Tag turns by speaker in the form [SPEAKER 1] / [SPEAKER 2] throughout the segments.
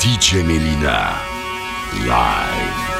[SPEAKER 1] DJ Melina. Live.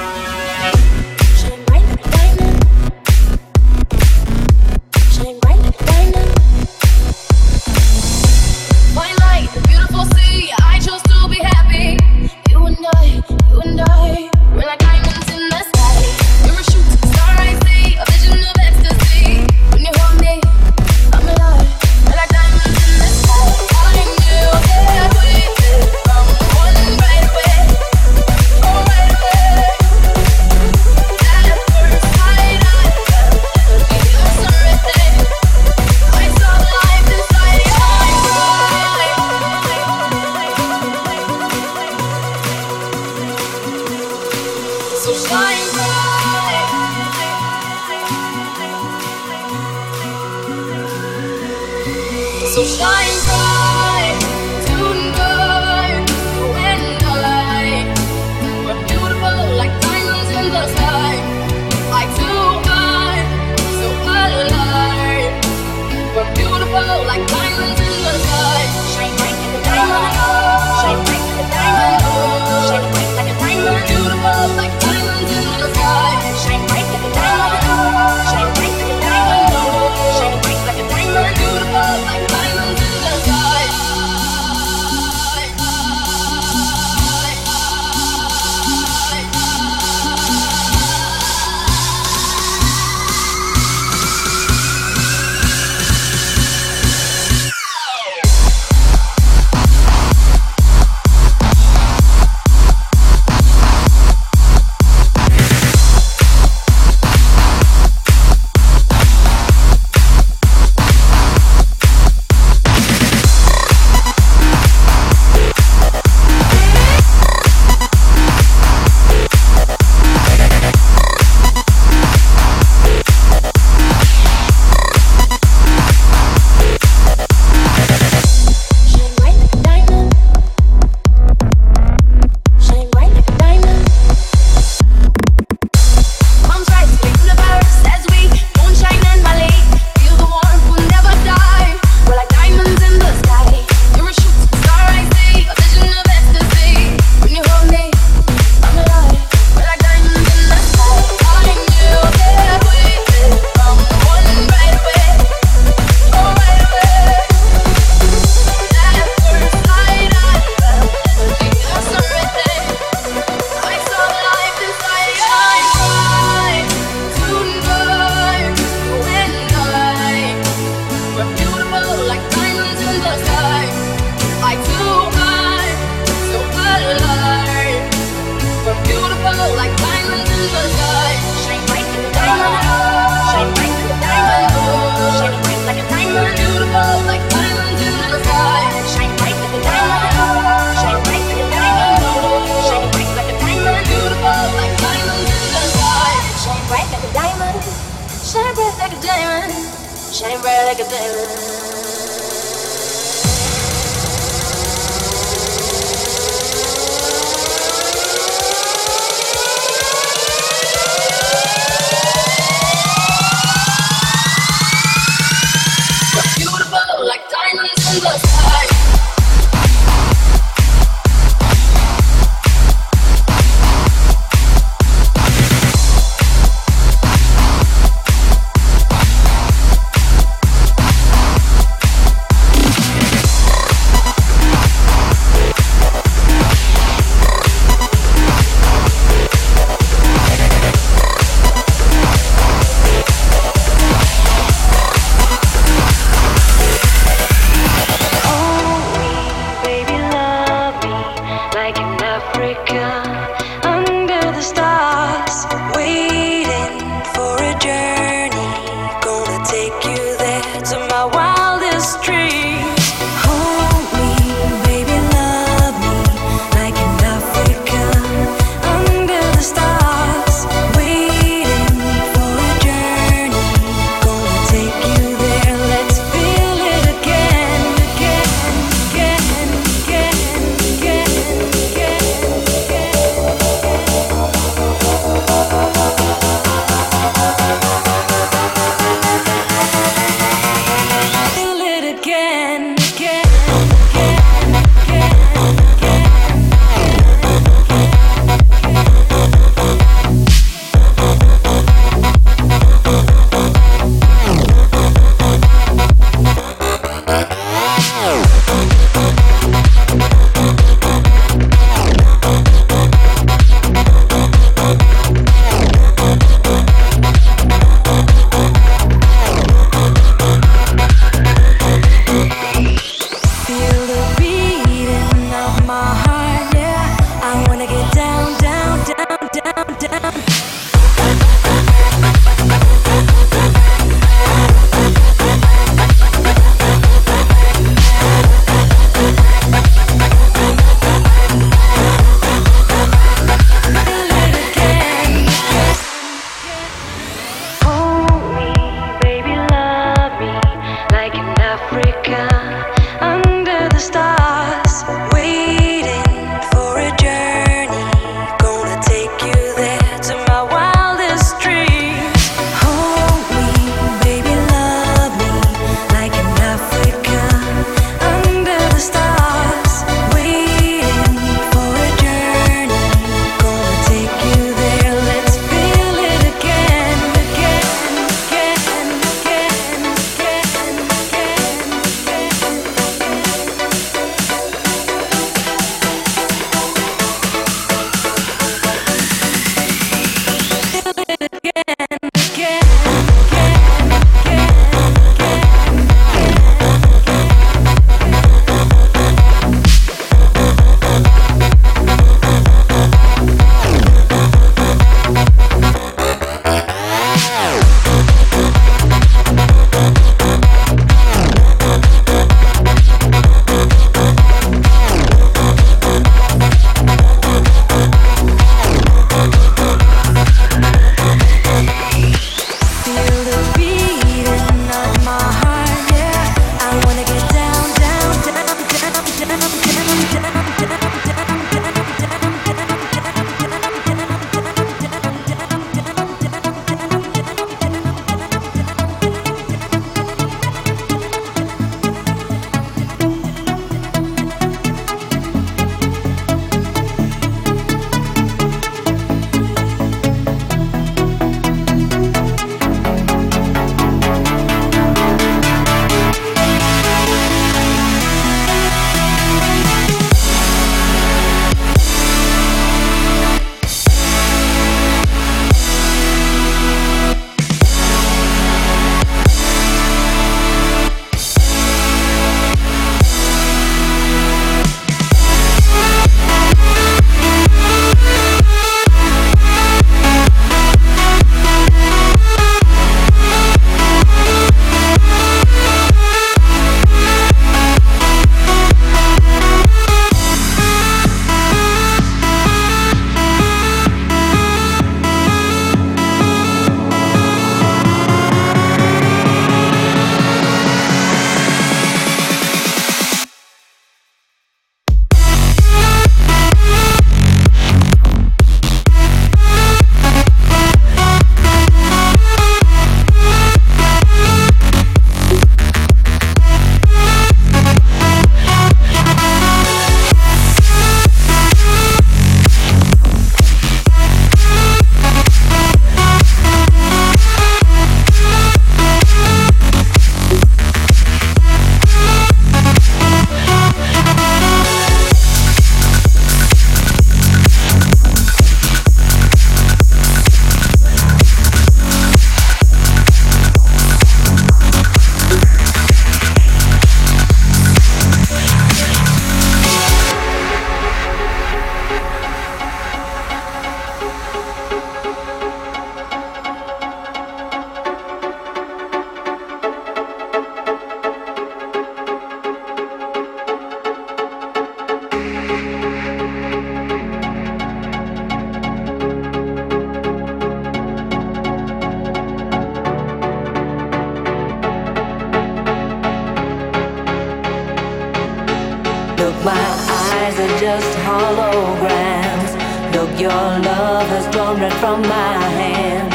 [SPEAKER 2] has gone right from my hands.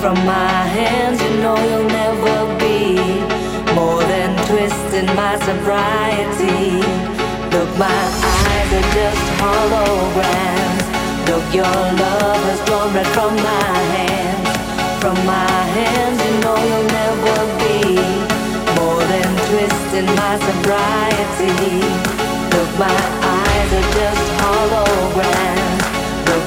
[SPEAKER 2] From my hands, you know you'll never be more than twisting my sobriety. Look, my eyes are just holograms. Look, your love has gone right from my hands. From my hands, you know you'll never be more than twisting my sobriety. Look, my eyes are just holograms.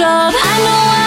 [SPEAKER 2] uncontrolled. I know what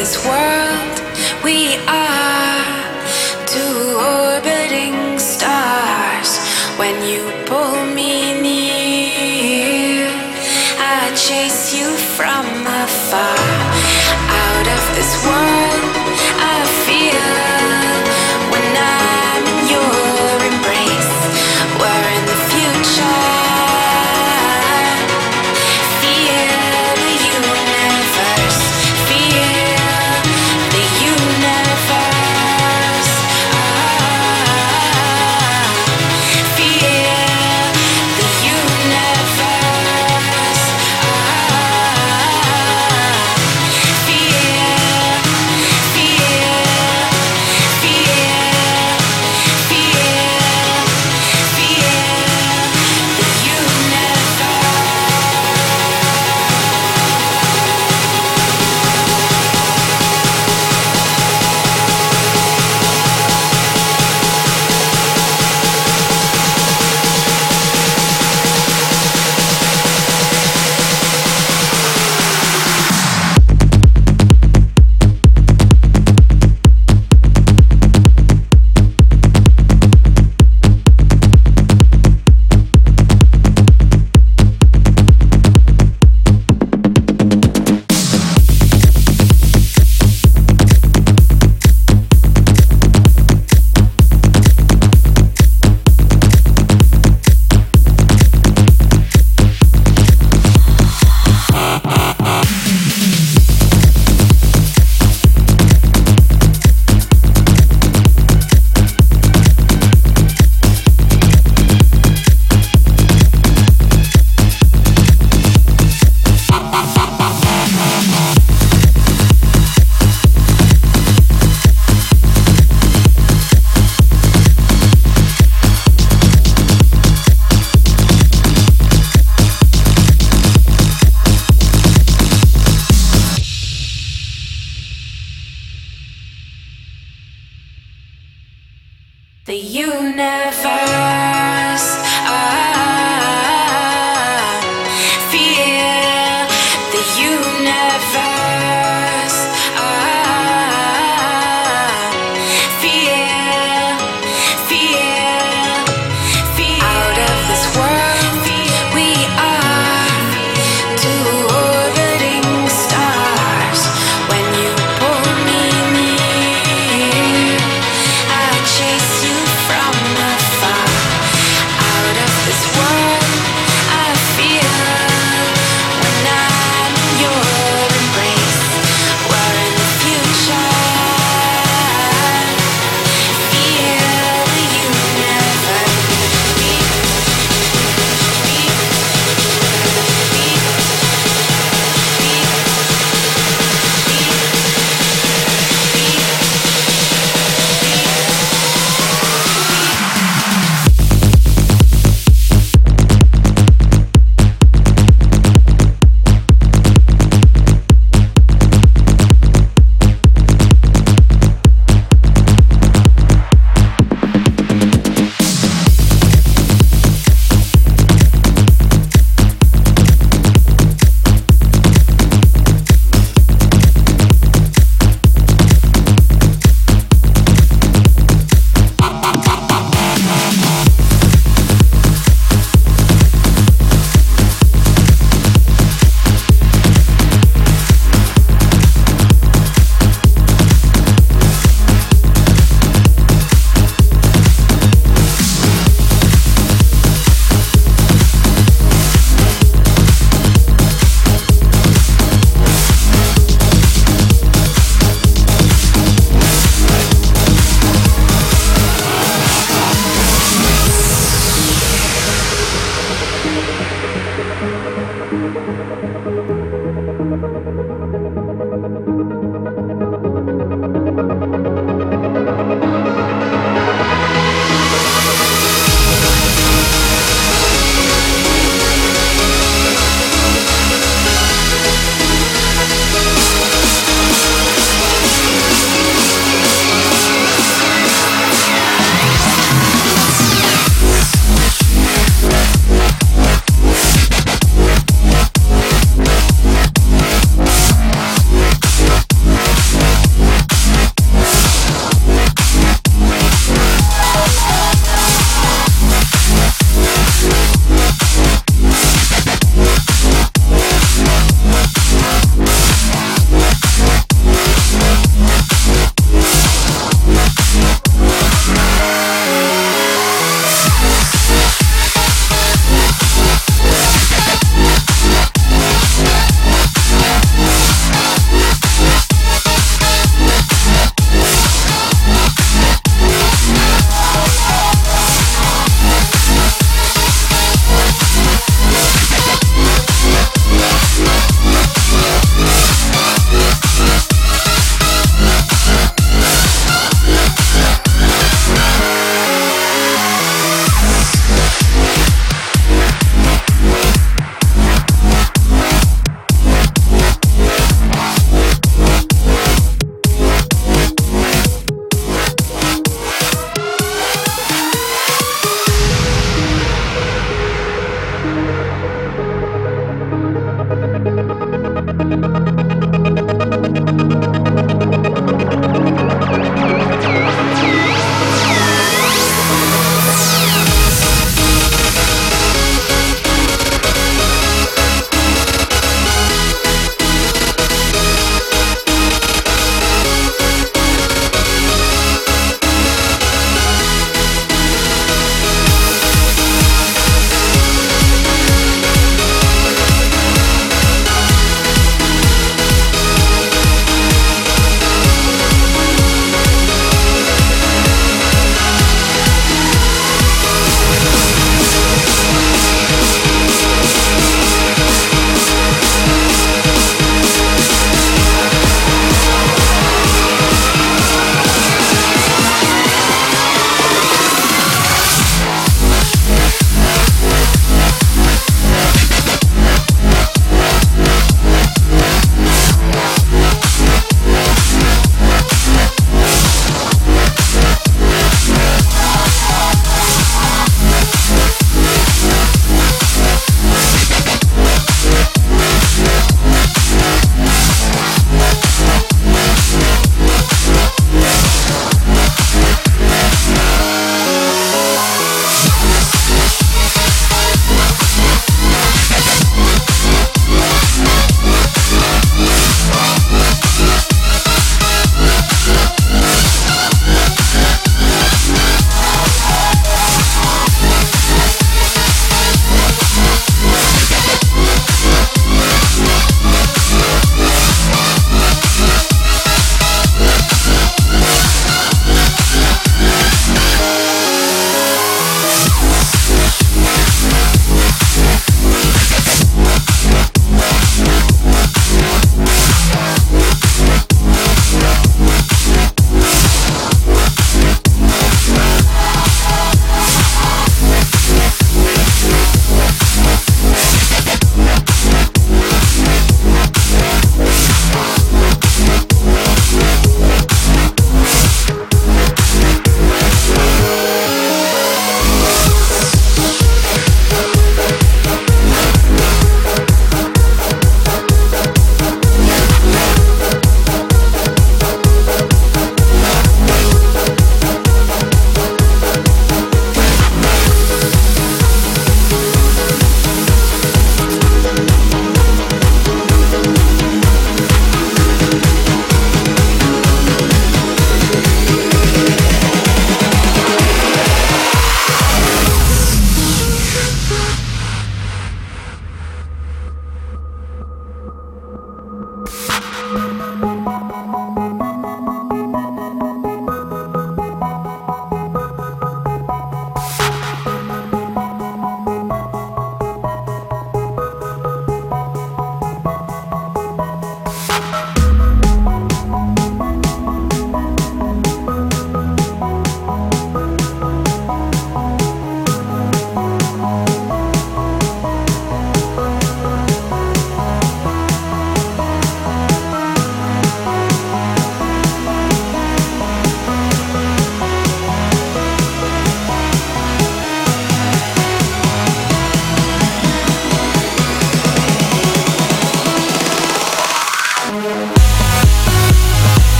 [SPEAKER 3] this world,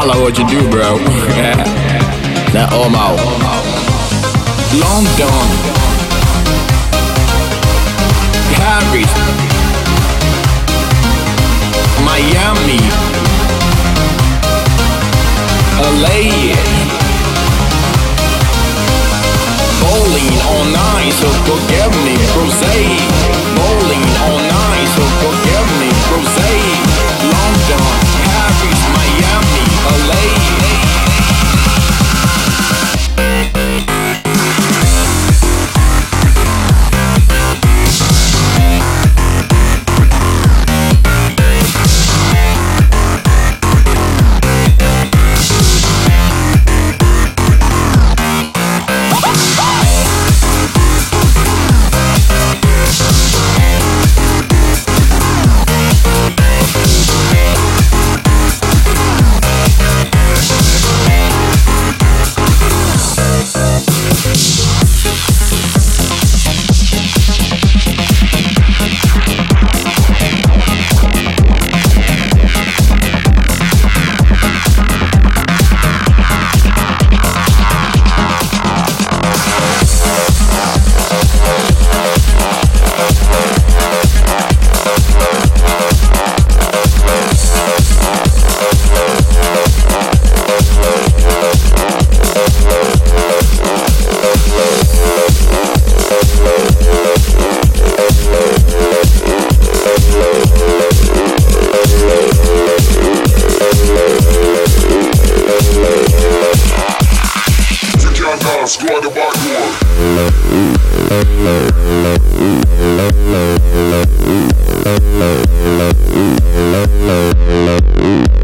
[SPEAKER 4] holla what you do, bro. that Omo. London. Paris. Miami. LA. Bowling on ice, so forgive me, crusade. Bowling on
[SPEAKER 5] Thank you.